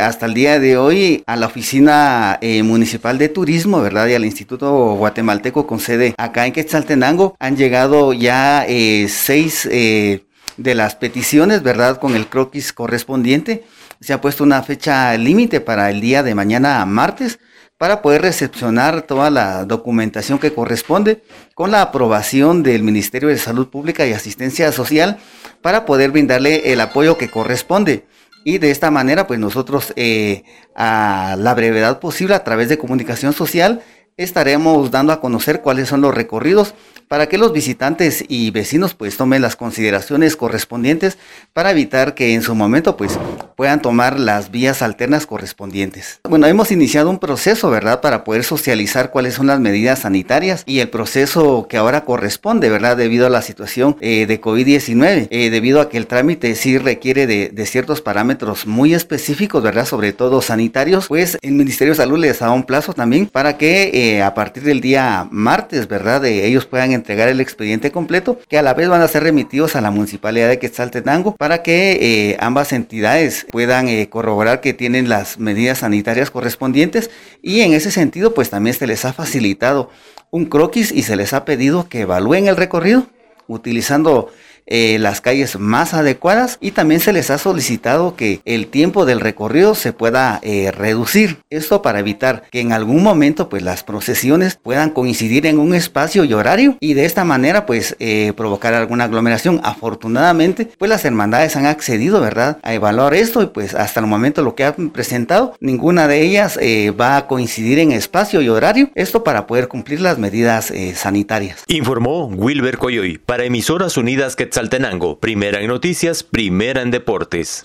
Hasta el día de hoy a la Oficina eh, Municipal de Turismo, ¿verdad? Y al Instituto Guatemalteco con sede acá en Quetzaltenango han llegado ya eh, seis eh, de las peticiones, ¿verdad? Con el croquis correspondiente. Se ha puesto una fecha límite para el día de mañana martes para poder recepcionar toda la documentación que corresponde con la aprobación del Ministerio de Salud Pública y Asistencia Social para poder brindarle el apoyo que corresponde. Y de esta manera, pues nosotros eh, a la brevedad posible a través de comunicación social estaremos dando a conocer cuáles son los recorridos para que los visitantes y vecinos pues tomen las consideraciones correspondientes para evitar que en su momento pues puedan tomar las vías alternas correspondientes. Bueno, hemos iniciado un proceso, ¿verdad?, para poder socializar cuáles son las medidas sanitarias y el proceso que ahora corresponde, ¿verdad?, debido a la situación eh, de COVID-19, eh, debido a que el trámite sí requiere de, ciertos parámetros muy específicos, ¿verdad?, sobre todo sanitarios, pues el Ministerio de Salud les da un plazo también para que eh, a partir del día martes, ¿verdad?, ellos puedan entregar el expediente completo, que a la vez van a ser remitidos a la Municipalidad de Quetzaltenango para que eh, ambas entidades puedan eh, corroborar que tienen las medidas sanitarias correspondientes. Y en ese sentido pues también se les ha facilitado un croquis y se les ha pedido que evalúen el recorrido utilizando eh, las calles más adecuadas y también se les ha solicitado que el tiempo del recorrido se pueda eh, reducir. Esto para evitar que en algún momento pues las procesiones puedan coincidir en un espacio y horario y de esta manera pues eh, provocar alguna aglomeración. Afortunadamente pues las hermandades han accedido, ¿verdad? A evaluar esto y pues hasta el momento lo que han presentado, ninguna de ellas va a coincidir en espacio y horario. Esto para poder cumplir las medidas sanitarias. Informó Wilber Coyoy para Emisoras Unidas que Saltenango, primera en noticias, primera en deportes.